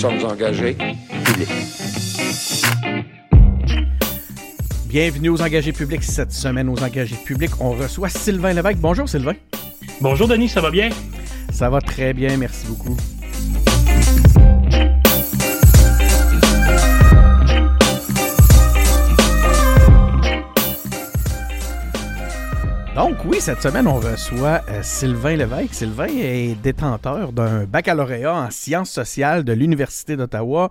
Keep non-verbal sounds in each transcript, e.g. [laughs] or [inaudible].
sommes engagés publics. Bienvenue aux engagés publics. Cette semaine, aux engagés publics, on reçoit Sylvain Lévesque. Bonjour, Sylvain. Bonjour, Denis, ça va bien? Ça va très bien, merci beaucoup. Oui, cette semaine, on reçoit euh, Sylvain Lévesque. Sylvain est détenteur d'un baccalauréat en sciences sociales de l'Université d'Ottawa.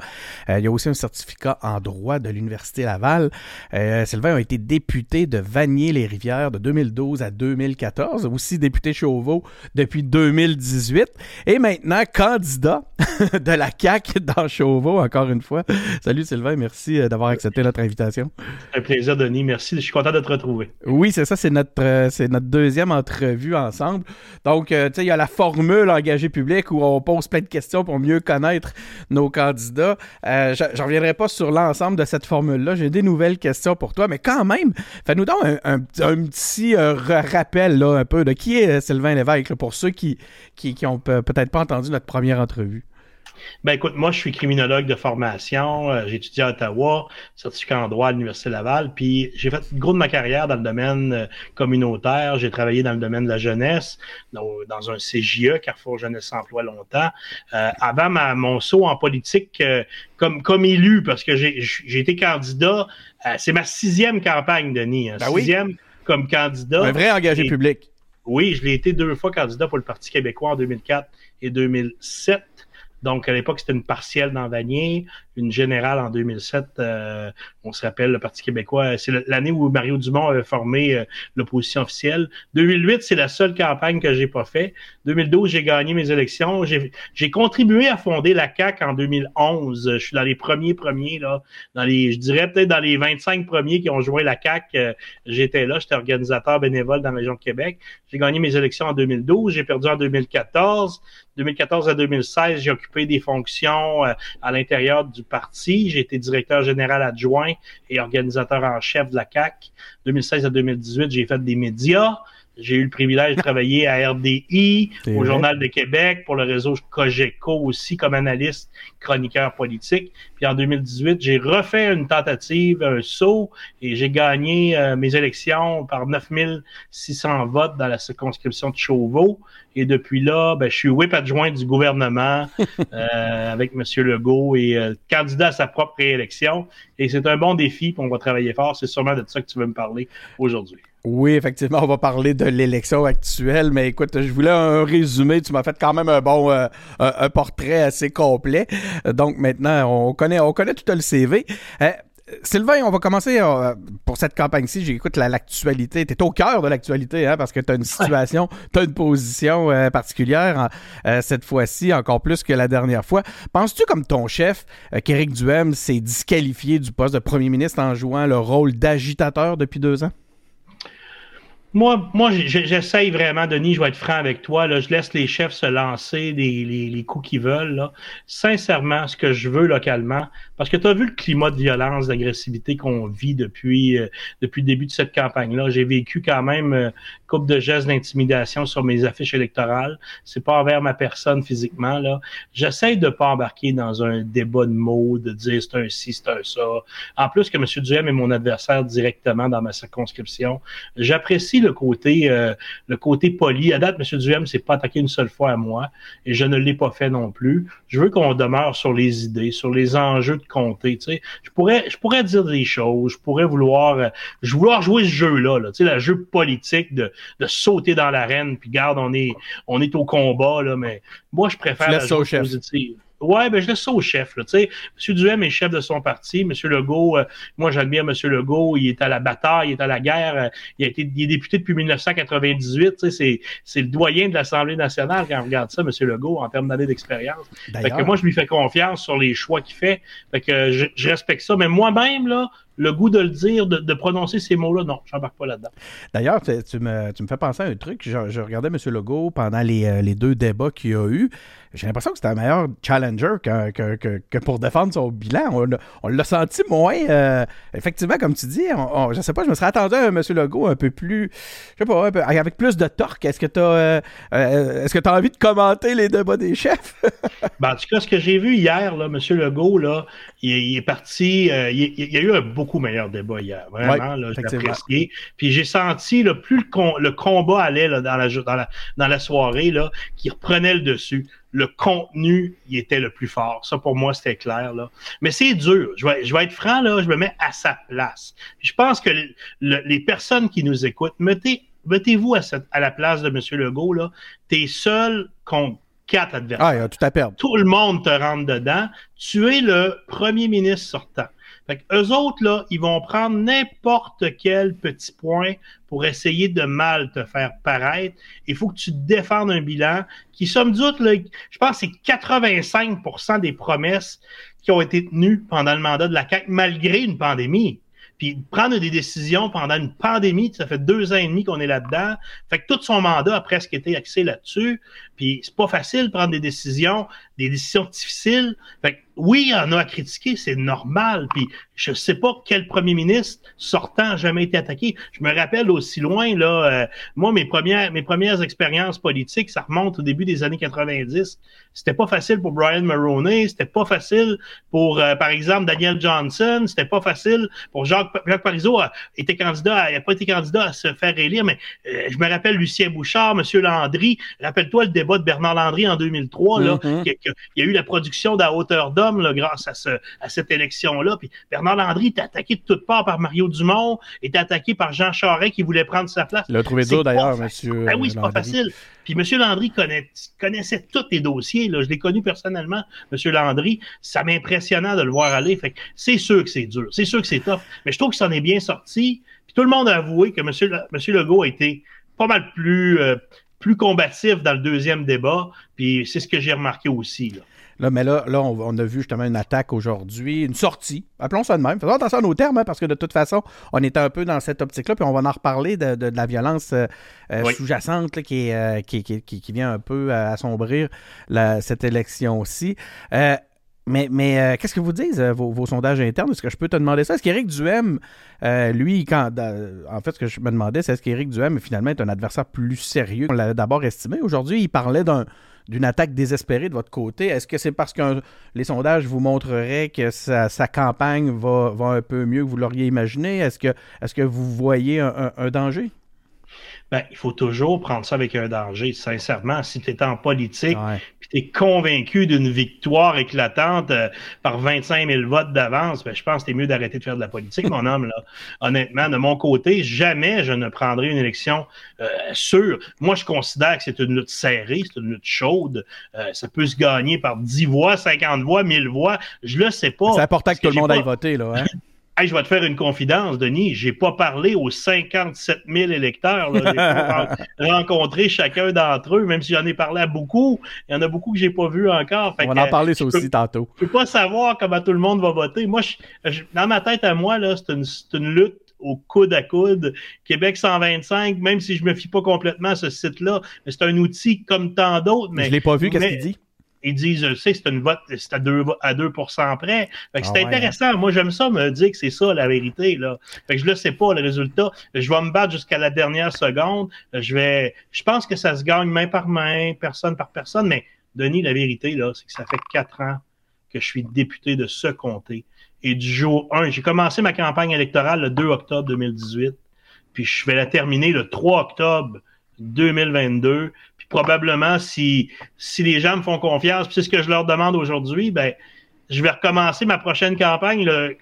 Euh, il y a aussi un certificat en droit de l'Université Laval. Euh, Sylvain a été député de Vanier-les-Rivières de 2012 à 2014, aussi député Chauveau depuis 2018 et maintenant candidat [laughs] de la CAQ dans Chauveau, encore une fois. Salut Sylvain, merci d'avoir accepté notre invitation. Un plaisir, Denis. Merci. Je suis content de te retrouver. Oui, c'est ça, c'est notre c'est notre deuxième entrevue ensemble. Donc, euh, tu sais, il y a la formule engagée public où on pose plein de questions pour mieux connaître nos candidats. Euh, je reviendrai pas sur l'ensemble de cette formule-là. J'ai des nouvelles questions pour toi, mais quand même, fais-nous donc un, petit euh, rappel là, un peu de qui est Sylvain Lévesque, pour ceux qui, qui, qui peut-être pas entendu notre première entrevue. Ben écoute, moi je suis criminologue de formation, euh, j'ai étudié à Ottawa, certificat en droit à l'Université Laval, puis j'ai fait gros de ma carrière dans le domaine euh, communautaire, j'ai travaillé dans le domaine de la jeunesse, dans, un CJE, Carrefour Jeunesse Emploi longtemps. Euh, avant ma, mon saut en politique comme, comme élu, parce que j'ai été candidat, c'est ma sixième campagne, Denis, hein, ben sixième comme candidat. Un vrai engagé public. Oui, je l'ai été deux fois candidat pour le Parti québécois en 2004 et 2007. Donc, à l'époque, c'était une partielle dans Vanier, une générale en 2007. Euh, on se rappelle, le Parti québécois, c'est l'année où Mario Dumont avait formé euh, l'opposition officielle. 2008, c'est la seule campagne que j'ai pas fait. 2012, j'ai gagné mes élections. J'ai contribué à fonder la CAC en 2011. Je suis dans les premiers premiers là, dans les, je dirais peut-être dans les 25 premiers qui ont joué la CAC. Euh, j'étais là, j'étais organisateur bénévole dans la région de Québec. J'ai gagné mes élections en 2012. J'ai perdu en 2014. 2014 à 2016, j'ai occupé des fonctions à l'intérieur du J'ai été directeur général adjoint et organisateur en chef de la CAC. 2016 à 2018, j'ai fait des médias. J'ai eu le privilège de travailler à RDI, [laughs] au Journal de Québec, pour le réseau Cogeco aussi, comme analyste, chroniqueur politique. Puis en 2018, j'ai refait une tentative, un saut, et j'ai gagné euh, mes élections par 9600 votes dans la circonscription de Chauveau. Et depuis là, ben, je suis whip adjoint du gouvernement [laughs] euh, avec M. Legault et euh, candidat à sa propre réélection. Et c'est un bon défi, puis on va travailler fort. C'est sûrement de ça que tu veux me parler aujourd'hui. Oui, effectivement, on va parler de l'élection actuelle, mais écoute, je voulais un résumé. Tu m'as fait quand même un bon euh, un, portrait assez complet. Donc maintenant, on connaît on connaît tout le CV. Euh, Sylvain, on va commencer euh, pour cette campagne-ci. J'écoute l'actualité. Tu es au cœur de l'actualité hein, parce que tu as une situation, tu as une position particulière cette fois-ci, encore plus que la dernière fois. Penses-tu, comme ton chef, qu'Éric Duhem s'est disqualifié du poste de premier ministre en jouant le rôle d'agitateur depuis deux ans? Moi, moi j'essaye vraiment, Denis, je vais être franc avec toi. Là, je laisse les chefs se lancer les, les, les coups qu'ils veulent. Là. Sincèrement, ce que je veux localement, parce que tu as vu le climat de violence, d'agressivité qu'on vit depuis, euh, depuis le début de cette campagne-là. J'ai vécu quand même euh, de gestes d'intimidation sur mes affiches électorales. C'est pas envers ma personne physiquement. là. J'essaie de pas embarquer dans un débat de mots, de dire c'est un ci, c'est un ça. En plus que M. Duhem est mon adversaire directement dans ma circonscription. J'apprécie le côté euh, le côté poli. À date, M. Duhem s'est pas attaqué une seule fois à moi et je ne l'ai pas fait non plus. Je veux qu'on demeure sur les idées, sur les enjeux de sais. Je pourrais je pourrais dire des choses, je pourrais vouloir euh, je vouloir jouer ce jeu-là, là, tu sais, le jeu politique de, de sauter dans l'arène, puis garde, on est on est au combat, là, mais moi je préfère la chose positive. Ouais, ben je laisse ça au chef. Là, sais. M. Duhem est chef de son parti. M. Legault, euh, moi j'admire M. Legault, il est à la bataille, il est à la guerre. Euh, il a été il est député depuis 1998. C'est, c'est le doyen de l'Assemblée nationale quand on regarde ça, M. Legault, en termes d'années d'expérience. Fait que moi, je lui fais confiance sur les choix qu'il fait. Fait que je, je respecte ça. Mais moi-même, là, le goût de le dire, de, prononcer ces mots-là, non, je n'embarque pas là-dedans. D'ailleurs, tu, me, fais penser à un truc. Je, regardais M. Legault pendant les, euh, les deux débats qu'il y a eu j'ai l'impression que c'était un meilleur challenger que, que, pour défendre son bilan. On, l'a senti moins. Euh, effectivement, comme tu dis, on, je sais pas, je me serais attendu à un M. Legault un peu plus, je sais pas, avec plus de torque. Est-ce que tu as, euh, euh, est-ce que as envie de commenter les débats des chefs? [laughs] ben, en tout cas, ce que j'ai vu hier, là, M. Legault, là, il, est parti, il, y a eu un beaucoup meilleur débat hier. Vraiment, là, j'ai apprécié. Puis j'ai senti, là, plus le, combat allait là, dans, la, dans, la, dans la soirée, là, qu'il reprenait le dessus le contenu, il était le plus fort. Ça, pour moi, c'était clair. Là. Mais c'est dur. Je vais, je vais être franc, là, je me mets à sa place. Je pense que les personnes qui nous écoutent, mettez, mettez-vous à, à la place de M. Legault. Là. T'es seul contre quatre adversaires. Ah, il a tout à perdre. Tout le monde te rentre dedans. Tu es le premier ministre sortant. Fait eux autres, là, ils vont prendre n'importe quel petit point pour essayer de mal te faire paraître. Il faut que tu défendes un bilan qui, somme toute, là, je pense que c'est 85% des promesses qui ont été tenues pendant le mandat de la CAQ, malgré une pandémie. Puis prendre des décisions pendant une pandémie, ça fait deux ans et demi qu'on est là-dedans. Fait que tout son mandat a presque été axé là-dessus. Puis c'est pas facile de prendre des décisions, des décisions difficiles. Fait que oui, il y en a à critiquer, c'est normal. Puis je sais pas quel premier ministre sortant a jamais été attaqué. Je me rappelle aussi loin, là, euh, moi, mes premières, mes premières expériences politiques, ça remonte au début des années 90. C'était pas facile pour Brian Maroney, c'était pas facile pour, euh, par exemple, Daniel Johnson, c'était pas facile pour Jacques, Jacques Parizeau, a été candidat, il n'a pas été candidat à se faire élire, mais euh, je me rappelle Lucien Bouchard, Monsieur Landry, rappelle-toi le débat de Bernard Landry en 2003, là, mm-hmm. il y a eu la production d'À hauteur d'homme, grâce à, ce, à cette élection-là. Puis Bernard Landry était attaqué de toutes parts par Mario Dumont, était attaqué par Jean Charest qui voulait prendre sa place. Il l'a trouvé dur d'ailleurs, monsieur. Ah oui, c'est pas facile. Puis M. Landry connaissait tous les dossiers. Là. Je l'ai connu personnellement, M. Landry. Ça m'impressionnait de le voir aller. Fait c'est sûr que c'est dur. C'est sûr que c'est tough. Mais je trouve que ça en est bien sorti. Puis tout le monde a avoué que M. Monsieur Legault a été pas mal plus, euh, plus combatif dans le deuxième débat. Puis c'est ce que j'ai remarqué aussi. Là. Là, mais là, là on, a vu justement une attaque aujourd'hui, une sortie. Appelons ça de même. Faisons attention à nos termes, hein, parce que de toute façon, on était un peu dans cette optique-là, puis on va en reparler de, la violence euh, euh, sous-jacente euh, qui, qui, qui, vient un peu assombrir cette élection-ci. Mais, mais qu'est-ce que vous disent, vos, sondages internes? Est-ce que je peux te demander ça? Est-ce qu'Éric Duhem, lui, quand, en fait, ce que je me demandais, c'est est-ce qu'Éric Duhem, finalement, est un adversaire plus sérieux? Qu'on l'avait d'abord estimé? Aujourd'hui, il parlait d'un d'une attaque désespérée de votre côté. Est-ce que c'est parce que les sondages vous montreraient que sa, campagne va, va, un peu mieux que vous l'auriez imaginé? Est-ce que, est que vous voyez un danger? Ben, il faut toujours prendre ça avec un danger. Sincèrement, si tu es en politique, puis tu es convaincu d'une victoire éclatante euh, par 25 000 votes d'avance, ben, je pense que c'est mieux d'arrêter de faire de la politique, mon homme. Là. Honnêtement, de mon côté, jamais je ne prendrai une élection euh, sûre. Moi, je considère que c'est une lutte serrée, c'est une lutte chaude. Euh, ça peut se gagner par 10 voix, 50 voix, 1000 voix. Je le sais pas. C'est important que tout le monde aille voter, là. Hein? [laughs] je vais te faire une confidence, Denis. J'ai pas parlé aux 57 000 électeurs. J'ai pas rencontré chacun d'entre eux, même si j'en ai parlé à beaucoup. Il y en a beaucoup que j'ai pas vu encore. On va en parler ça aussi tantôt. Je peux pas savoir comment tout le monde va voter. Moi, dans ma tête à moi, là, c'est une, une lutte au coude à coude. Québec 125, même si je me fie pas complètement à ce site-là, c'est un outil comme tant d'autres. Mais je l'ai pas vu, qu'est-ce qu'il dit? Ils disent, je sais, c'est une vote, c'est à 2, à 2 près. Fait que c'est ah intéressant. Moi, j'aime ça me dire que c'est ça la vérité. Là. Fait que je le sais pas, le résultat. Je vais me battre jusqu'à la dernière seconde. Je vais. Je pense que ça se gagne main par main, personne par personne. Mais Denis, la vérité, là, c'est que ça fait quatre ans que je suis député de ce comté. Et du jour 1, j'ai commencé ma campagne électorale le 2 octobre 2018. Puis je vais la terminer le 3 octobre 2022 probablement, si, si les gens me font confiance, puis c'est ce que je leur demande aujourd'hui, ben, je vais recommencer ma prochaine campagne le,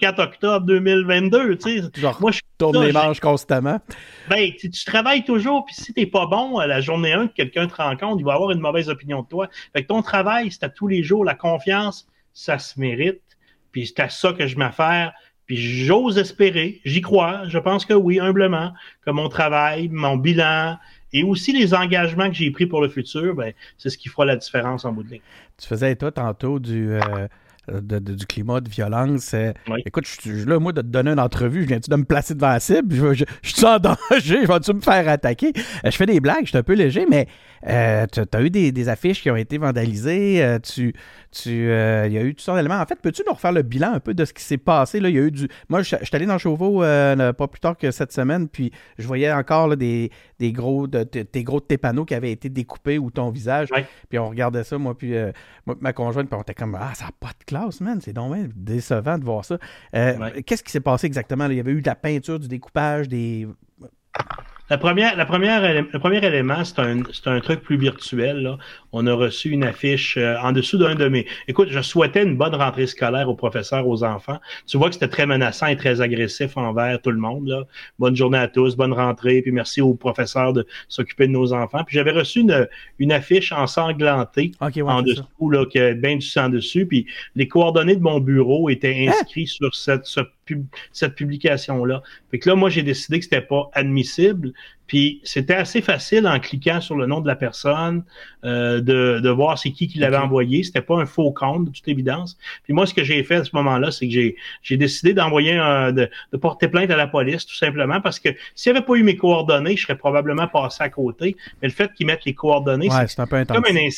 4 octobre 2022. Tu sais. Moi, je tourne les manches constamment. Ben, tu, travailles toujours, puis si t'es pas bon à la journée 1 que quelqu'un te rencontre, il va avoir une mauvaise opinion de toi. Fait que ton travail, c'est à tous les jours. La confiance, ça se mérite. Puis c'est à ça que je m'affaire. Puis j'ose espérer, j'y crois, je pense que oui, humblement, que mon travail, mon bilan, et aussi les engagements que j'ai pris pour le futur, ben, c'est ce qui fera la différence en bout de ligne. Tu faisais toi tantôt du, euh, du climat de violence. Écoute, je suis là, moi, de te donner une entrevue, je viens-tu de me placer devant la cible? Je, je, suis en danger? [laughs] Je tu me faire attaquer? je fais des blagues, je suis un peu léger, mais tu as eu des, affiches qui ont été vandalisées. tu, tu, il y a eu toutes sortes d'éléments. En fait, peux-tu nous refaire le bilan un peu de ce qui s'est passé? Là, il y a eu du... Moi, je, suis allé dans Chauveau pas plus tard que cette semaine, puis je voyais encore des, des, gros de, des gros de tes panneaux qui avaient été découpés ou ton visage. Puis on regardait ça, moi, puis moi, ma conjointe, puis on était comme Ah, ça n'a pas de classe, man. C'est donc décevant de voir ça. Euh, qu'est-ce qui s'est passé exactement? Il y avait eu de la peinture, du découpage, des. La première, la première, le premier élément, c'est un, un, truc plus virtuel. Là. On a reçu une affiche euh, en dessous d'un de mes. Écoute, je souhaitais une bonne rentrée scolaire aux professeurs, aux enfants. Tu vois que c'était très menaçant et très agressif envers tout le monde. Là. Bonne journée à tous, bonne rentrée, puis merci aux professeurs de s'occuper de nos enfants. Puis j'avais reçu une, une affiche ensanglantée en dessous, là, qui avait bien du sang dessus. Puis les coordonnées de mon bureau étaient hein? inscrites sur cette, ce cette publication-là. Fait que là, moi, j'ai décidé que c'était pas admissible. Puis c'était assez facile en cliquant sur le nom de la personne euh, de, de voir c'est qui qui l'avait envoyé. C'était pas un faux compte, de toute évidence. Puis moi, ce que j'ai fait à ce moment-là, c'est que j'ai, j'ai décidé d'envoyer un, de, de, porter plainte à la police, tout simplement, parce que s'il n'y avait pas eu mes coordonnées, je serais probablement passé à côté. Mais le fait qu'ils mettent les coordonnées, c'est, comme une,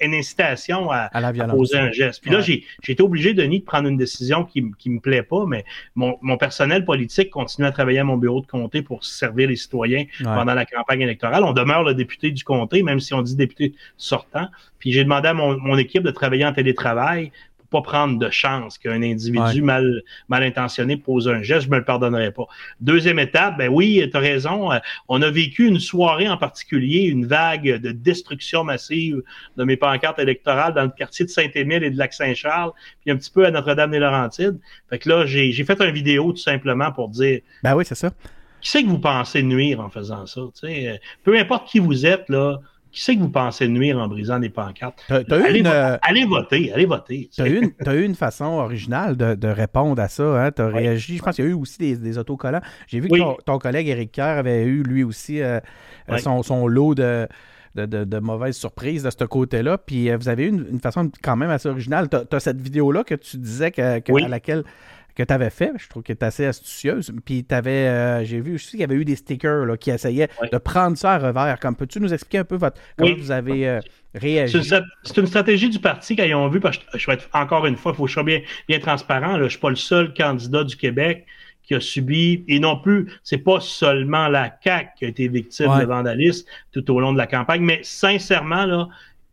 une incitation à, poser un geste. Puis là, j'ai, j'ai été obligé, Denis, de prendre une décision qui, qui me plaît pas, mais mon, mon personnel politique continue à travailler à mon bureau de comté pour servir les citoyens pendant la campagne électorale. On demeure le député du comté, même si on dit député sortant. Puis j'ai demandé à mon, équipe de travailler en télétravail pour pas prendre de chance qu'un individu mal, mal intentionné pose un geste, je me le pardonnerai pas. Deuxième étape, ben oui, tu as raison, euh, on a vécu une soirée en particulier, une vague de destruction massive de mes pancartes électorales dans le quartier de Saint-Émile et de Lac-Saint-Charles, puis un petit peu à Notre-Dame-des-Laurentides. Fait que là, j'ai fait une vidéo tout simplement pour dire... Ben oui, c'est ça qui c'est que vous pensez nuire en faisant ça? Euh, peu importe qui vous êtes, là, qui c'est que vous pensez nuire en brisant des pancartes? allez, euh, allez, voter, allez voter. Tu as, eu une façon originale de, répondre à ça. Hein? Tu as réagi. Je pense qu'il y a eu aussi des, autocollants. J'ai vu que ton, collègue Eric Kerr avait eu lui aussi euh, son, lot de. De, mauvaises surprises de ce côté-là. Puis vous avez eu une, façon quand même assez originale. Tu as, cette vidéo-là que tu disais que, à laquelle que tu avais fait. Je trouve qu'elle est assez astucieuse. Puis tu avais, euh, j'ai vu aussi qu'il y avait eu des stickers là, qui essayaient de prendre ça à revers. Comme peux-tu nous expliquer un peu votre, comment vous avez euh, réagi? C'est une stratégie du parti qu'ils ont vu, parce que je vais être encore une fois, il faut que je sois bien, bien transparent. Je ne suis pas le seul candidat du Québec qui a subi, et non plus, c'est pas seulement la CAQ qui a été victime de vandalisme tout au long de la campagne, mais sincèrement, là,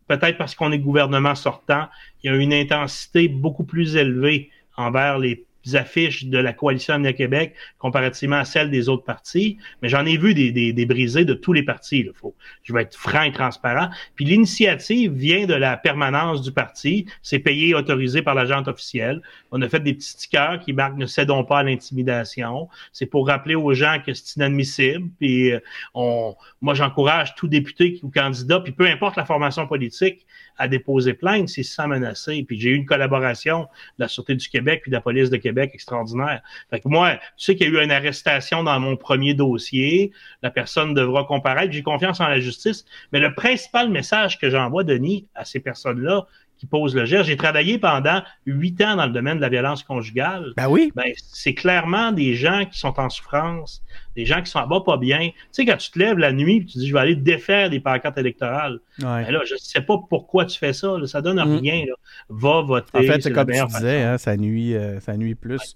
peut-être parce qu'on est gouvernement sortant, il y a une intensité beaucoup plus élevée envers les affiches de la coalition Avenir Québec comparativement à celles des autres partis, mais j'en ai vu des, des, des, brisés de tous les partis. Là, faut, je vais être franc et transparent. Puis l'initiative vient de la permanence du parti. C'est payé et autorisé par l'agent officielle. On a fait des petits stickers qui marquent « Ne cédons pas à l'intimidation ». C'est pour rappeler aux gens que c'est inadmissible. Puis euh, on, moi, j'encourage tout député ou candidat, puis peu importe la formation politique, à déposer plainte s'il se sent menacé. Puis j'ai eu une collaboration de la Sûreté du Québec puis de la Police de Québec extraordinaire. Fait que moi, tu sais qu'il y a eu une arrestation dans mon premier dossier. La personne devra comparaître. J'ai confiance en la justice. Mais le principal message que j'envoie, Denis, à ces personnes-là, qui posent le geste. J'ai travaillé pendant huit ans dans le domaine de la violence conjugale. Ben oui. Ben, c'est clairement des gens qui sont en souffrance, des gens qui sont bas pas bien. Tu sais, quand tu te lèves la nuit et tu dis je vais aller défaire des pancartes électorales. Ben là, je sais pas pourquoi tu fais ça. ça donne mm. rien. Là. Va voter. En fait, c'est comme tu disais, hein, ça, nuit, euh, ça nuit plus.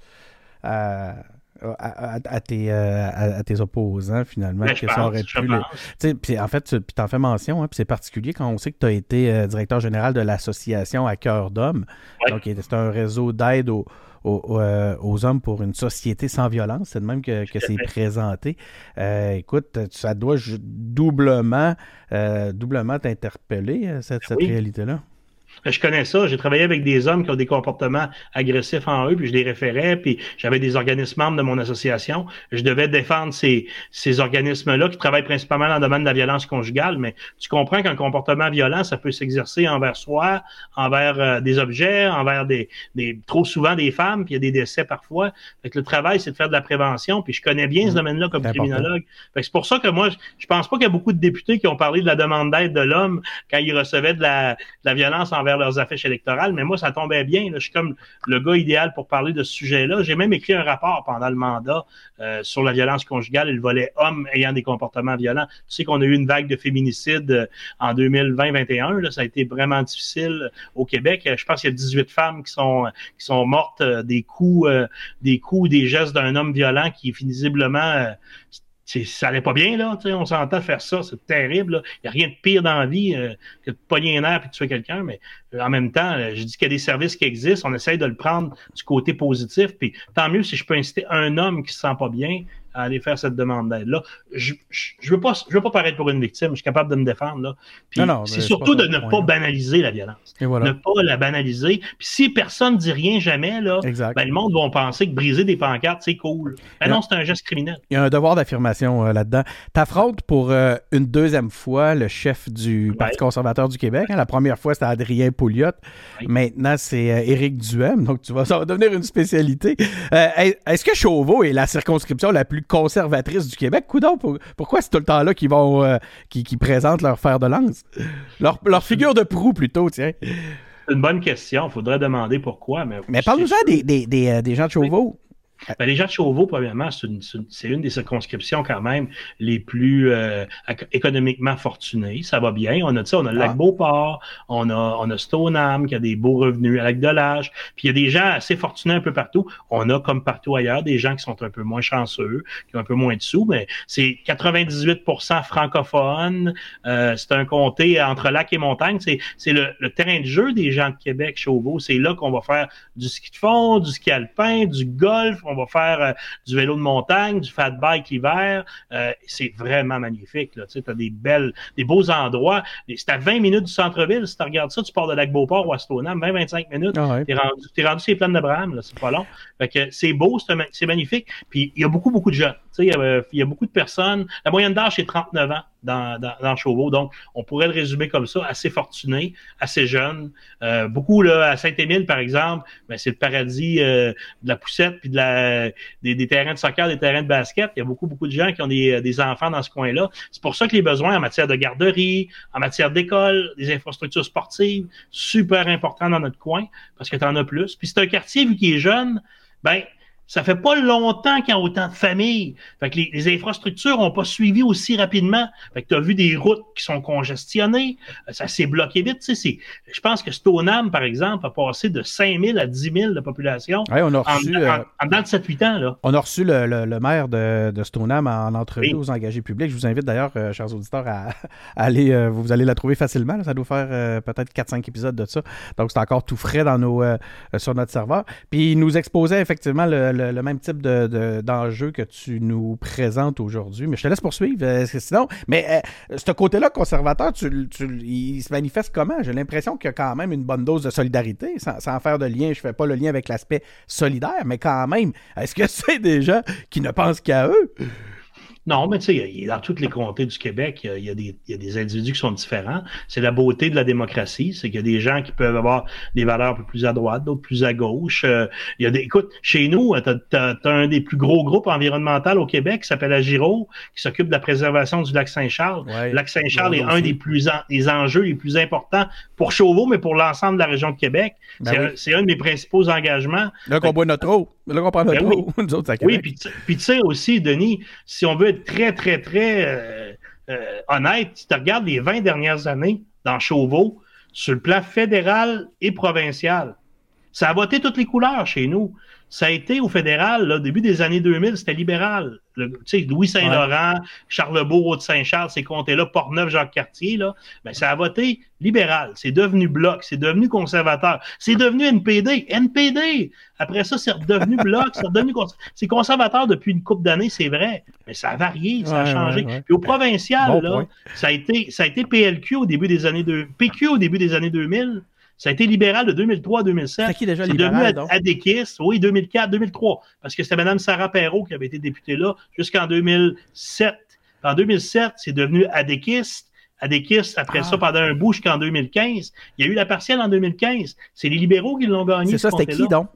à à, tes, euh, à, tes, opposants, finalement, ben, que ça aurait pu. Puis en fait, tu en fais mention, hein, puis c'est particulier quand on sait que tu as été euh, directeur général de l'association à cœur d'homme. Donc, c'est un réseau d'aide aux, euh, aux, hommes pour une société sans violence. C'est de même que, que c'est présenté. écoute, ça doit doublement, doublement t'interpeller, cette, cette réalité-là. Je connais ça. J'ai travaillé avec des hommes qui ont des comportements agressifs en eux, puis je les référais, puis j'avais des organismes membres de mon association. Je devais défendre ces, ces organismes-là qui travaillent principalement dans le domaine de la violence conjugale, mais tu comprends qu'un comportement violent, ça peut s'exercer envers soi, envers euh, des objets, envers des, des trop souvent des femmes, puis il y a des décès parfois. Fait que le travail, c'est de faire de la prévention, puis je connais bien ce mmh. domaine-là comme criminologue. c'est pour ça que moi, je pense pas qu'il y a beaucoup de députés qui ont parlé de la demande d'aide de l'homme quand il recevait de la, de la violence envers envers leurs affiches électorales, mais moi, ça tombait bien. Je suis comme le gars idéal pour parler de ce sujet-là. J'ai même écrit un rapport pendant le mandat euh, sur la violence conjugale et le volet homme ayant des comportements violents. Tu sais qu'on a eu une vague de féminicide euh, en 2020-21. Ça a été vraiment difficile au Québec. Je pense qu'il y a 18 femmes qui sont qui sont mortes des coups, des coups, des gestes d'un homme violent qui visiblement ça allait pas bien, là. On s'entend faire ça, c'est terrible. Il n'y a rien de pire dans la vie euh, que de pogner un air et de tuer quelqu'un, mais euh, en même temps, euh, je dis qu'il y a des services qui existent, on essaye de le prendre du côté positif. Puis tant mieux si je peux inciter un homme qui se sent pas bien à aller faire cette demande d'aide-là. Je, je, veux pas, je veux pas paraître pour une victime, je suis capable de me défendre, là. Puis c'est surtout de ne pas banaliser la violence. Ne pas la banaliser. Puis si personne dit rien jamais, là, ben, le monde va penser que briser des pancartes, c'est cool. Ben non, c'est un geste criminel. Il y a un devoir d'affirmation euh, là-dedans. T'affrontes pour euh, une deuxième fois le chef du Parti conservateur du Québec. Hein. La première fois, c'était Adrien Pouliot. Maintenant, c'est euh, Éric Duhem. Donc, tu vas, ça va devenir une spécialité. Est-ce que Chauveau est la circonscription la plus conservatrice du Québec. Coudon, pourquoi c'est tout le temps là qu'ils vont euh, qui, présentent leur fer de lance? Leur, leur figure de proue plutôt, tiens. C'est une bonne question. Il faudrait demander pourquoi. Mais, mais parle-nous-en des, des, des, euh, des, gens de Chauveau. Ben, les gens de Chauveau, premièrement, c'est une, des circonscriptions quand même les plus euh, économiquement fortunées. Ça va bien. On a ça, on a le lac ah. Beauport, on a, on a Stoneham qui a des beaux revenus, lac de l'âge. Puis il y a des gens assez fortunés un peu partout. On a, comme partout ailleurs, des gens qui sont un peu moins chanceux, qui ont un peu moins de sous, mais c'est 98% francophones. Euh, c'est un comté entre lac et montagne. C'est le, le terrain de jeu des gens de Québec, Chauveau. C'est là qu'on va faire du ski de fond, du ski alpin, du golf on va faire euh, du vélo de montagne, du fat bike l'hiver. Euh, c'est vraiment magnifique. Tu as des belles, des beaux endroits. C'est à 20 minutes du centre-ville. Si tu regardes ça, tu pars de Lac-Beauport ou à Stoneham, 20-25 minutes. Ah tu es rendu, es rendu sur les plaines d'Abraham. C'est pas long. c'est beau, c'est magnifique. Puis il y a beaucoup, beaucoup de jeunes. Tu sais, il y, a, beaucoup de personnes. La moyenne d'âge, c'est 39 ans dans, dans, Chauveau. Donc, on pourrait le résumer comme ça, assez fortuné, assez jeune. Euh, beaucoup là, à Saint-Émile, par exemple, ben, c'est le paradis de la poussette puis de des, terrains de soccer, des terrains de basket. Il y a beaucoup, beaucoup de gens qui ont des, enfants dans ce coin-là. C'est pour ça que les besoins en matière de garderie, en matière d'école, des infrastructures sportives, super importants dans notre coin, parce que tu en as plus. Puis c'est un quartier, vu qu'il est jeune, ben ça fait pas longtemps qu'il y a autant de familles. Fait que les, infrastructures ont pas suivi aussi rapidement. Fait que tu as vu des routes qui sont congestionnées. Euh, ça s'est bloqué vite. Tu sais, je pense que Stoneham, par exemple, a passé de 5 000 à 10 000 de population on a reçu, en, euh, en, de 7-8 ans. Là. On a reçu le, le, maire de, de, Stoneham en entrevue aux engagés publics. Je vous invite d'ailleurs, euh, chers auditeurs, à, [laughs] aller, vous allez la trouver facilement. Ça doit faire peut-être 4-5 épisodes de ça. Donc, c'est encore tout frais dans nos, sur notre serveur. Puis, il nous exposait effectivement le le, même type d'enjeu que tu nous présentes aujourd'hui. Mais je te laisse poursuivre, euh, sinon. Mais euh, ce côté-là, conservateur, tu, il se manifeste comment? J'ai l'impression qu'il y a quand même une bonne dose de solidarité, sans, faire de lien. Je fais pas le lien avec l'aspect solidaire, mais quand même, est-ce que [laughs] c'est des gens qui ne pensent qu'à eux? Non, mais tu sais, dans toutes les comtés du Québec, il y, a des, il y a des individus qui sont différents. C'est la beauté de la démocratie, c'est qu'il y a des gens qui peuvent avoir des valeurs un peu plus à droite, d'autres plus à gauche. Euh, il y a des, écoute, chez nous, tu as, un des plus gros groupes environnementaux au Québec qui s'appelle Agiro, qui s'occupe de la préservation du lac Saint-Charles. le lac Saint-Charles est un des plus des enjeux les plus importants pour Chauveau, mais pour l'ensemble de la région de Québec. Ben c'est un, de mes principaux engagements. Là qu'on boit notre eau. Là qu'on prend notre ben eau. [laughs] Oui, oui puis tu sais aussi, Denis, si on veut très, très, très euh, euh, honnête, si tu regardes les 20 dernières années dans Chauveau, sur le plan fédéral et provincial, ça a voté toutes les couleurs chez nous ça a été au fédéral, là, début des années 2000, c'était libéral. Tu sais, Louis Saint-Laurent, Charlebourg, Haute-Saint-Charles, ces comtés-là, Portneuf, Jacques-Cartier, là, ben, ça a voté libéral. C'est devenu bloc, c'est devenu conservateur. C'est devenu NPD. NPD! Après ça, c'est redevenu bloc, c'est redevenu C'est conservateur depuis une couple d'années, c'est vrai. Mais ça a varié, ça a changé. Puis au provincial, là, ça a été, ça a été PLQ au début des années 2000, PQ au début des années 2000. Ça a été libéral de 2003 à 2007. C'est qui déjà libéral, devenu Adéquiste, oui, 2004, 2003. Parce que c'était Mme Sarah Perrault qui avait été députée là jusqu'en 2007. En 2007, c'est devenu Adéquiste. Adéquiste, après ah. ça, pendant un bout jusqu'en 2015. Il y a eu la partielle en 2015. C'est les libéraux qui l'ont gagné. C'est ça, c'était qui donc?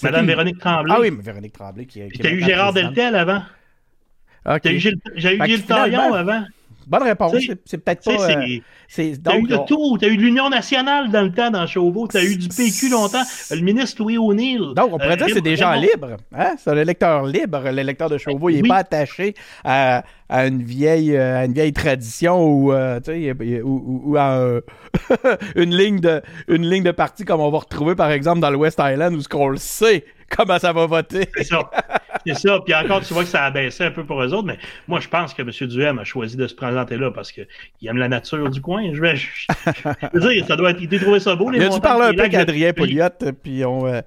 Madame Véronique Tremblay. Ah oui, Véronique Tremblay qui, qui as eu Gérard Deltel avant. Okay. J'ai eu Gilles Taillon avant. Bonne réponse. C'est peut-être pas. Euh, T'as eu de tout. T'as eu de l'Union nationale dans le temps dans Chauveau. T'as eu du PQ longtemps. Le ministre Louis O'Neill. Donc, on pourrait dire que c'est des gens libres. Hein? C'est un électeur libre. L'électeur de Chauveau, il n'est pas attaché à, une vieille, euh, à une vieille tradition ou, euh, ou, ou, à [laughs] une, ligne de, une ligne de parti comme on va retrouver, par exemple, dans le West Island où ce qu'on le sait comment ça va voter. C'est ça. C'est ça. Puis encore, tu vois que ça a baissé un peu pour eux autres, mais moi, je pense que M. Duhem a choisi de se présenter là parce qu'il aime la nature du coin. Je vais, je, veux dire, ça doit être. Il a trouvé ça beau, les Il a dû parler un peu avec Adrien Pouliot, puis on. Euh,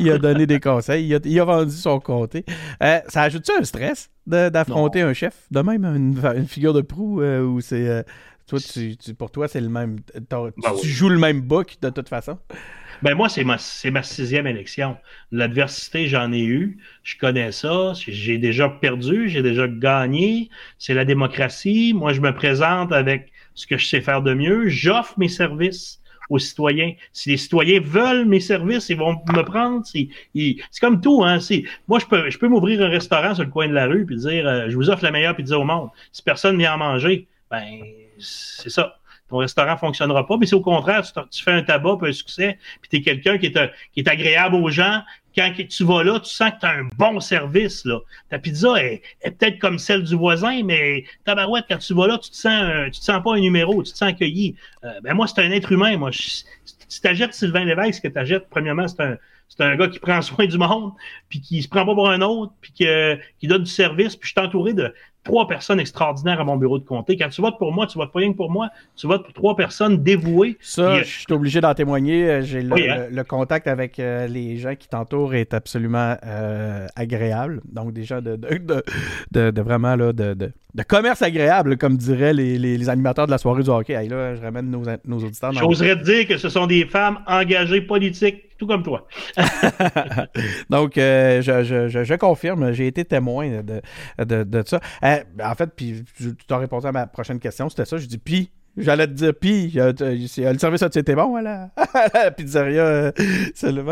il a donné des conseils. Il a, vendu son comté. Euh, ça ajoute-tu un stress d'affronter un chef, de même une, figure de proue euh, où c'est. toi, tu, pour toi, c'est le même. Ben tu joues le même book de toute façon? Ben moi, c'est ma, ma sixième élection. L'adversité, j'en ai eu. Je connais ça. J'ai déjà perdu, j'ai déjà gagné. C'est la démocratie. Moi, je me présente avec ce que je sais faire de mieux. J'offre mes services aux citoyens. Si les citoyens veulent mes services, ils vont me prendre. C'est comme tout. Hein? Moi, je peux, je peux m'ouvrir un restaurant sur le coin de la rue puis dire euh, je vous offre la meilleure pizza au monde. Si personne vient en manger, ben c'est ça ton restaurant fonctionnera pas. Mais c'est au contraire, tu, fais un tabac, puis un succès, puis tu es quelqu'un qui est, euh, qui est agréable aux gens. Quand tu vas là, tu sens que tu as un bon service. Là. Ta pizza est, peut-être comme celle du voisin, mais tabarouette, quand tu vas là, tu te sens, tu te sens pas un numéro, tu te sens accueilli. Euh, ben moi, c'est un être humain. Moi, si tu achètes Sylvain Lévesque, ce que tu achètes, premièrement, c'est un, c'est un gars qui prend [laughs] soin du monde, puis qui se prend pas pour un autre, puis qui donne du service. Puis je suis entouré de trois personnes extraordinaires à mon bureau de comté. Quand tu votes pour moi, tu votes pas rien que pour moi, tu votes pour trois personnes dévouées. Ça, euh, je suis obligé d'en témoigner. Euh, j'ai hein? le, contact avec euh, les gens qui t'entourent est absolument agréable. Donc, des gens de, de, vraiment là, de, commerce agréable, comme diraient les, animateurs de la soirée du hockey. là, je ramène nos, nos auditeurs. J'oserais te dire que ce sont des femmes engagées politiques tout comme toi. [laughs] Donc, je, je, je, confirme, j'ai été témoin de, de, de ça. En fait, puis tu t'as répondu à ma prochaine question, c'était ça. Je dis, puis, J'allais te dire, puis, le service a été bon à la, [laughs] pizzeria euh, c'est le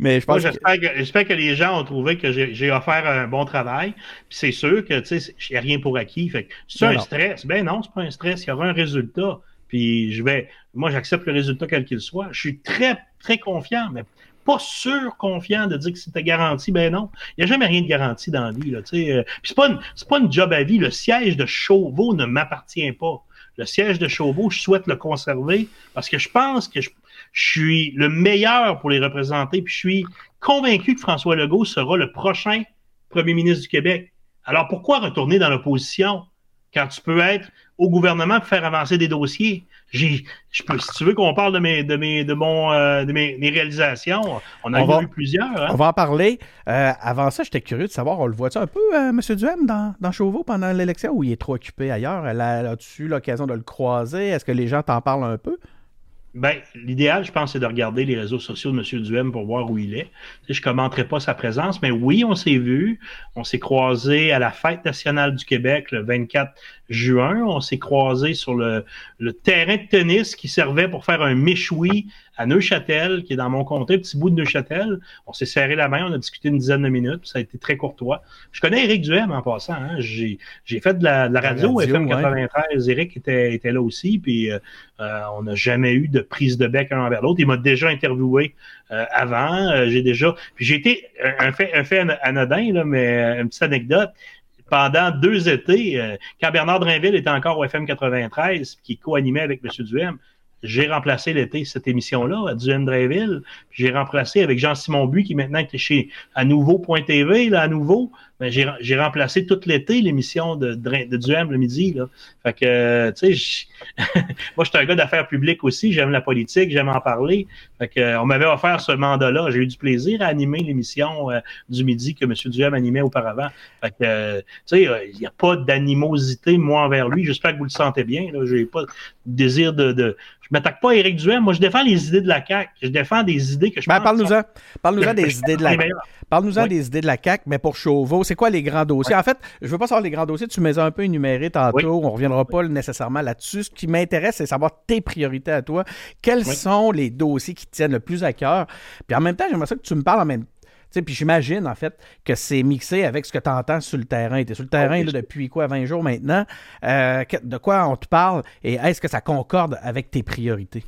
Mais je pense j'espère que... j'espère que les gens ont trouvé que j'ai offert un bon travail. Puis c'est sûr que, tu sais, il n'y a rien pour acquis. Fait c'est un stress. Ben non, c'est pas un stress. Il y aura un résultat. Puis je vais, moi, j'accepte le résultat quel qu'il soit. Je suis très, très confiant, mais pas sûr confiant de dire que c'était garanti. Ben non, il n'y a jamais rien de garanti dans la vie. Là, euh, c'est pas, une, pas une job à vie. Le siège de Chauveau ne m'appartient pas. Le siège de Chauveau, je souhaite le conserver parce que je pense que je, suis le meilleur pour les représenter. Puis je suis convaincu que François Legault sera le prochain premier ministre du Québec. Alors pourquoi retourner dans l'opposition quand tu peux être au gouvernement pour faire avancer des dossiers? J'ai, je peux, si tu veux qu'on parle de mes, de mes, de mon, euh, de mes, réalisations, on a eu plusieurs. Hein. On va en parler. Euh, avant ça, j'étais curieux de savoir, on le voit-tu un peu, euh, M. Duhem, dans, dans Chauveau pendant l'élection, ou il est trop occupé ailleurs? As-tu l'occasion de le croiser? Est-ce que les gens t'en parlent un peu? Ben, l'idéal, je pense, c'est de regarder les réseaux sociaux de M. Duhem pour voir où il est. Je ne commenterai pas sa présence, mais oui, on s'est vu. On s'est croisé à la Fête nationale du Québec le 24 juin. On s'est croisé sur le, terrain de tennis qui servait pour faire un méchoui à Neuchâtel, qui est dans mon comté, petit bout de Neuchâtel. On s'est serré la main, on a discuté une dizaine de minutes, ça a été très courtois. Je connais Éric Duhem en passant. Hein. J'ai, fait de la, radio, FM 93. Éric était, était là aussi, puis euh, euh, on n'a jamais eu de prise de bec un envers l'autre. Il m'a déjà interviewé euh, avant. j'ai déjà. Puis j'ai été un fait, un fait anodin, là, mais une petite anecdote pendant deux étés, quand Bernard Drinville était encore au FM 93, qui co-animait avec M. Duhem, j'ai remplacé l'été cette émission-là à Dreyville. J'ai remplacé avec Jean-Simon Buis, qui maintenant est chez à nouveau.tv, là, à nouveau. Ben, j'ai remplacé tout l'été l'émission de, de Duhem le midi. Là. Fait que, tu sais, [laughs] moi, je suis un gars d'affaires publiques aussi. J'aime la politique, j'aime en parler. Fait que, on m'avait offert ce mandat-là. J'ai eu du plaisir à animer l'émission euh, du midi que M. Duhem animait auparavant. Fait que, tu sais, il n'y a pas d'animosité, moi, envers lui. J'espère que vous le sentez bien. Je n'ai pas de désir de, de m'attaque pas à Éric Duhem. Moi, je défends les idées de la CAQ. Je défends des idées que je ben, Parle-nous-en. Parle-nous-en [laughs] des idées de la Parle-nous-en des idées de la CAQ, mais pour Chauveau, c'est quoi les grands dossiers? En fait, je veux pas savoir les grands dossiers. Tu mets un peu énuméré tantôt. On reviendra pas nécessairement là-dessus. Ce qui m'intéresse, c'est savoir tes priorités à toi. Quels sont les dossiers qui te tiennent le plus à cœur? Puis en même temps, j'aimerais ça que tu me parles en même sais, puis j'imagine, en fait, que c'est mixé avec ce que tu entends sur le terrain. Tu es sur le terrain Ah, là, depuis quoi, 20 jours maintenant. Euh, de quoi on te parle et est-ce que ça concorde avec tes priorités?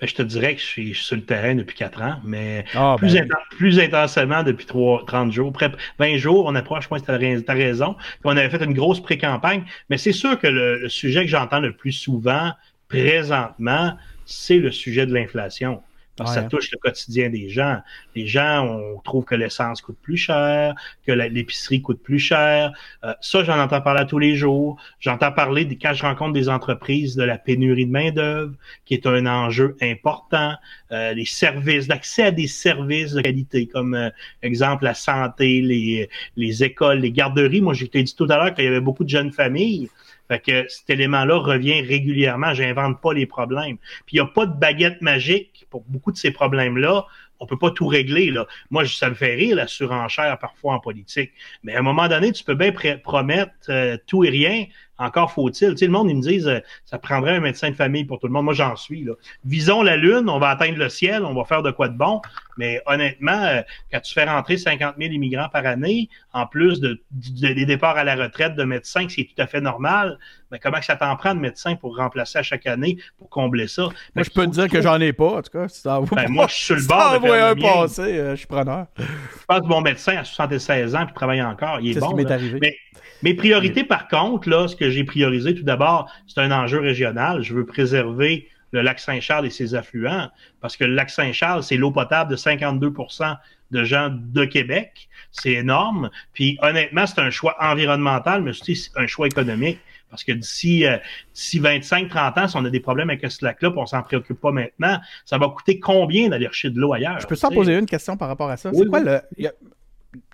Ben, je te dirais que je suis, je suis sur le terrain depuis quatre ans, mais Ah, plus, ben, inten- plus intensément depuis trois- 30 jours. Près 20 jours, on approche, je pense que tu as raison. Puis on avait fait une grosse pré-campagne. Mais c'est sûr que le, le sujet que j'entends le plus souvent, présentement, c'est le sujet de l'inflation. Parce que Ouais. ça touche le quotidien des gens. Les gens, on trouve que l'essence coûte plus cher, que l'épicerie coûte plus cher. Euh, ça, j'en entends parler à tous les jours. J'entends parler, des- quand je rencontre des entreprises, de la pénurie de main-d'œuvre, qui est un enjeu important. Euh, les services, l'accès à des services de qualité, comme euh, exemple la santé, les, les écoles, les garderies. Moi, j'ai dit tout à l'heure qu'il y avait beaucoup de jeunes familles. Fait que cet élément-là revient régulièrement. J'invente pas les problèmes. Puis il n'y a pas de baguette magique pour beaucoup de ces problèmes-là. On peut pas tout régler. Là. Moi, ça me fait rire, la surenchère parfois en politique. Mais à un moment donné, tu peux bien pr- promettre euh, tout et rien. Encore faut-il. Tu sais, le monde, ils me disent, euh, ça prendrait un médecin de famille pour tout le monde. Moi, j'en suis. Là. Visons la Lune, on va atteindre le ciel, on va faire de quoi de bon. Mais honnêtement, euh, quand tu fais rentrer 50 000 immigrants par année, en plus de, de- des départs à la retraite de médecins, c'est tout à fait normal, mais comment que ça t'en prend de médecins pour remplacer à chaque année, pour combler ça? moi, je peux te dire que j'en ai pas, en tout cas. Si Ben, pas- moi, je suis sur le [laughs] si bord de faire un mien. passé, euh, je suis preneur. Je pense que mon médecin a 76 ans puis travaille encore. Il est ce qui m'est arrivé. Mais mes priorités, par contre, là, ce que j'ai priorisé tout d'abord, c'est un enjeu régional. Je veux préserver le lac Saint-Charles et ses affluents, parce que le lac Saint-Charles, c'est l'eau potable de 52% de gens de Québec. C'est énorme. Puis honnêtement, c'est un choix environnemental, mais c'est aussi un choix économique. Parce que d'ici euh, d'ici 25-30 ans, si on a des problèmes avec ce lac-là, on s'en préoccupe pas maintenant, ça va coûter combien d'aller chercher de l'eau ailleurs? Je peux sais? poser une question par rapport à ça? Oui, c'est quoi oui. le.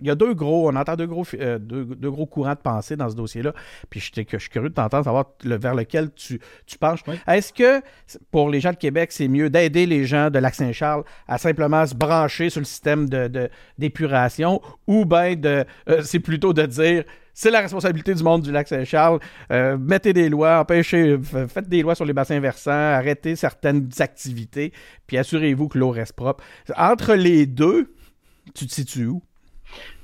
Il y, a, deux gros. On entend deux gros, euh, deux, deux gros courants de pensée dans ce dossier-là. Puis je, je suis curieux de t'entendre, savoir le, vers lequel tu, tu penches. Oui. Est-ce que pour les gens de Québec, c'est mieux d'aider les gens de Lac-Saint-Charles à simplement se brancher sur le système de, de- d'épuration ou bien de, euh, c'est plutôt de dire. C'est la responsabilité du monde du lac Saint-Charles. Euh, mettez des lois, empêchez, faites des lois sur les bassins versants, arrêtez certaines activités, puis assurez-vous que l'eau reste propre. Entre les deux, tu te situes où?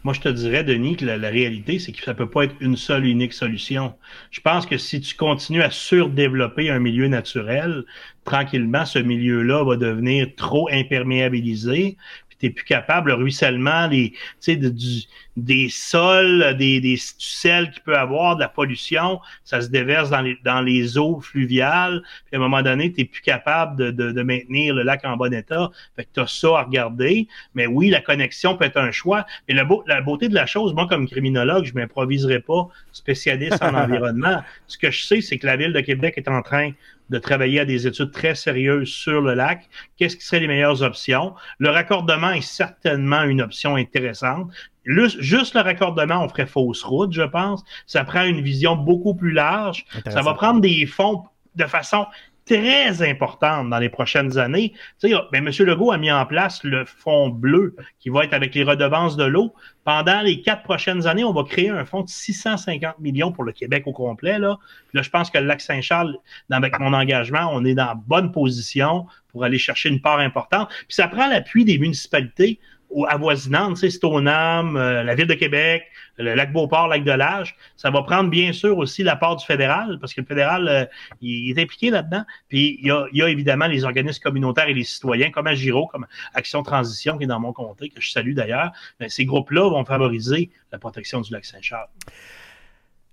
Moi, je te dirais, Denis, que la, réalité, c'est que ça peut pas être une seule unique solution. Je pense que si tu continues à surdévelopper un milieu naturel, tranquillement, ce milieu-là va devenir trop imperméabilisé. T'es plus capable, le ruissellement, les, tu sais, de- du, des sols, des, des, du sel qu'il peut avoir, de la pollution, ça se déverse dans les, dans les eaux fluviales. Puis à un moment donné, t'es plus capable de, de, de maintenir le lac en bon état. Fait que t'as ça à regarder. Mais oui, la connexion peut être un choix. Mais la, beau- la beauté de la chose, moi, comme criminologue, je m'improviserai pas spécialiste en [laughs] environnement. Ce que je sais, c'est que la Ville de Québec est en train de travailler à des études très sérieuses sur le lac. Qu'est-ce qui serait les meilleures options? Le raccordement est certainement une option intéressante. Le- juste le raccordement, on ferait fausse route, je pense. Ça prend une vision beaucoup plus large. Ça va prendre des fonds de façon très importante dans les prochaines années. Tu sais, ben, M. Legault a mis en place le fonds bleu qui va être avec les redevances de l'eau. Pendant les quatre prochaines années, on va créer un fonds de 650 millions pour le Québec au complet. Là, je pense que le lac Saint-Charles, avec mon engagement, on est dans bonne position pour aller chercher une part importante. Puis ça prend l'appui des municipalités avoisinantes, sais, Stoneham, euh, la Ville de Québec, le lac Beauport, lac de l'Age. Ça va prendre bien sûr aussi la part du fédéral, parce que le fédéral, euh, il est impliqué là-dedans. Puis il y, a, il y a évidemment les organismes communautaires et les citoyens, comme Agiro, comme Action Transition, qui est dans mon comté, que je salue d'ailleurs. Mais ces groupes-là vont favoriser la protection du lac Saint-Charles.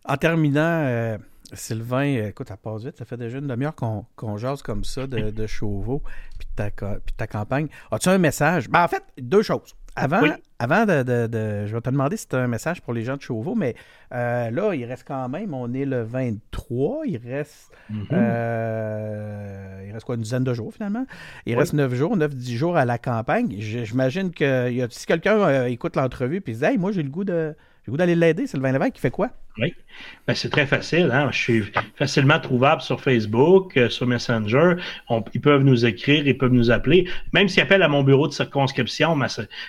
En terminant, euh, Sylvain, euh, écoute, ça passe vite. Ça fait déjà une demi-heure qu'on qu'on jase comme ça de, de Chauveau puis de ta, puis ta campagne. As-tu un message? Ben, en fait, deux choses. Avant, Oui. avant de, de- de- Je vais te demander si tu as un message pour les gens de Chauveau, mais euh, là, il reste quand même, on est le 23, il reste. Mhm. euh, il reste quoi, une dizaine de jours finalement? Il Oui. reste 9 jours, 9-10 jours à la campagne. J'imagine que il y a- si quelqu'un euh, écoute l'entrevue et dit Hey, moi j'ai le goût de. J'ai goût d'aller l'aider, Sylvain Lévesque, qui fait quoi? Oui. Ben, c'est très facile. Hein? Je suis facilement trouvable sur Facebook, euh, sur Messenger. On- ils peuvent nous écrire, ils peuvent nous appeler. Même s'ils appellent à mon bureau de circonscription, ma,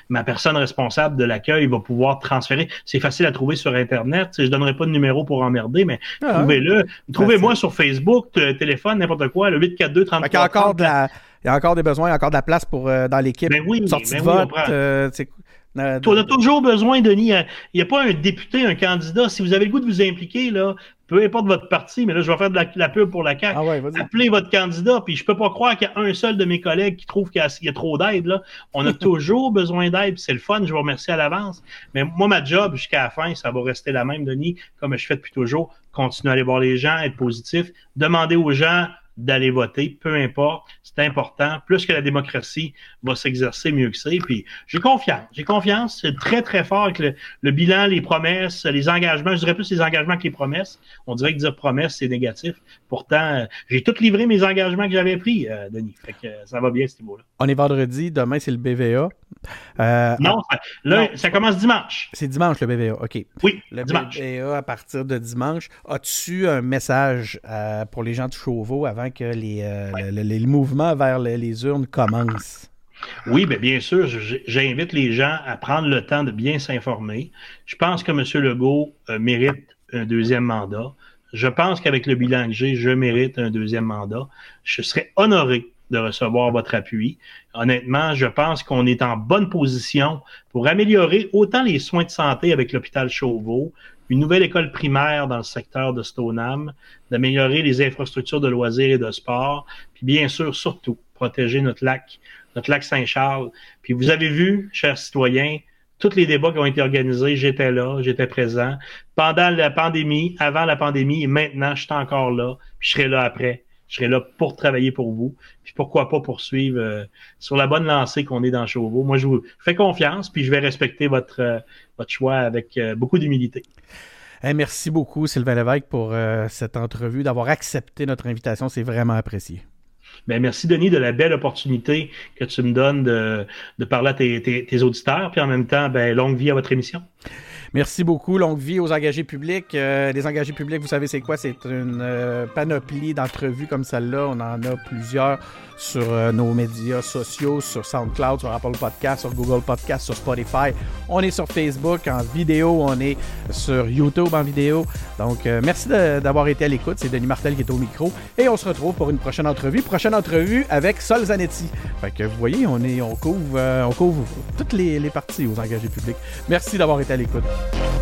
ma personne responsable de l'accueil va pouvoir transférer. C'est facile à trouver sur Internet. Je donnerai pas de numéro pour emmerder, mais Ah, trouvez-le. Trouvez-moi sur Facebook, téléphone, n'importe quoi, le 842 Fait 33 qu'il y a encore de la- il y a encore des besoins, il y a encore de la place pour euh, dans l'équipe. Ben oui, sortie ben de oui, vote. euh, Euh, On a toujours besoin, Denis. Il n'y a, pas un député, un candidat. Si vous avez le goût de vous impliquer, là, peu importe votre parti, mais là, je vais faire de la, pub pour la CAQ. Ah ouais. Appelez votre candidat, puis je peux pas croire qu'il y a un seul de mes collègues qui trouve qu'il y, a trop d'aide. Là. On a [laughs] toujours besoin d'aide, c'est le fun, je vous remercie à l'avance. Mais moi, ma job, jusqu'à la fin, ça va rester la même, Denis, comme je fais depuis toujours. Continuer à aller voir les gens, être positif, demander aux gens d'aller voter, peu importe, c'est important. Plus que la démocratie va s'exercer, mieux que c'est. Puis j'ai confiance, j'ai confiance. C'est très, très fort avec le, bilan, les promesses, les engagements. Je dirais plus les engagements que les promesses. On dirait que dire promesse, c'est négatif. Pourtant, j'ai tout livré mes engagements que j'avais pris, euh, Denis. Fait que ça va bien, ce niveau-là. On est vendredi, demain, c'est le BVA. Euh, non, ça, là, ça commence dimanche. C'est dimanche, le BVA, OK. Oui, le dimanche. BVA à partir de dimanche. As-tu un message euh, pour les gens de Chauveau avant que les, euh, le, mouvement vers les, urnes commence? Oui, bien, bien sûr, j'invite les gens à prendre le temps de bien s'informer. Je pense que M. Legault euh, mérite un deuxième mandat. Je pense qu'avec le bilan que j'ai, je mérite un deuxième mandat. Je serais honoré de recevoir votre appui. Honnêtement, je pense qu'on est en bonne position pour améliorer autant les soins de santé avec l'hôpital Chauveau, une nouvelle école primaire dans le secteur de Stoneham, d'améliorer les infrastructures de loisirs et de sport, puis bien sûr, surtout, protéger notre lac, notre lac Saint-Charles. Puis vous avez vu, chers citoyens, tous les débats qui ont été organisés, j'étais là, j'étais présent. Pendant la pandémie, avant la pandémie et maintenant, je suis encore là, puis je serai là après. Je serai là pour travailler pour vous. Puis pourquoi pas poursuivre euh, sur la bonne lancée qu'on est dans Chauveau. Moi, je vous fais confiance, puis je vais respecter votre, euh, votre choix avec euh, beaucoup d'humilité. merci beaucoup, Sylvain Lévesque, pour cette entrevue, d'avoir accepté notre invitation. C'est vraiment apprécié. Ben, merci, Denis, de la belle opportunité que tu me donnes de, de parler à tes, tes, auditeurs, puis en même temps, ben, longue vie à votre émission. Merci beaucoup. Longue vie aux engagés publics. Euh, les engagés publics, vous savez c'est quoi? C'est une euh, panoplie d'entrevues comme celle-là. On en a plusieurs sur euh, nos médias sociaux, sur SoundCloud, sur Apple Podcast, sur Google Podcast, sur Spotify. On est sur Facebook en vidéo, on est sur YouTube en vidéo. Donc, merci d'avoir été à l'écoute. C'est Denis Martel qui est au micro. Et on se retrouve pour une prochaine entrevue. Prochaine entrevue avec Sol Zanetti. Fait que vous voyez, on, est, on, couvre, on couvre toutes les, les parties aux engagés publics. Merci d'avoir été à l'écoute. Thank you.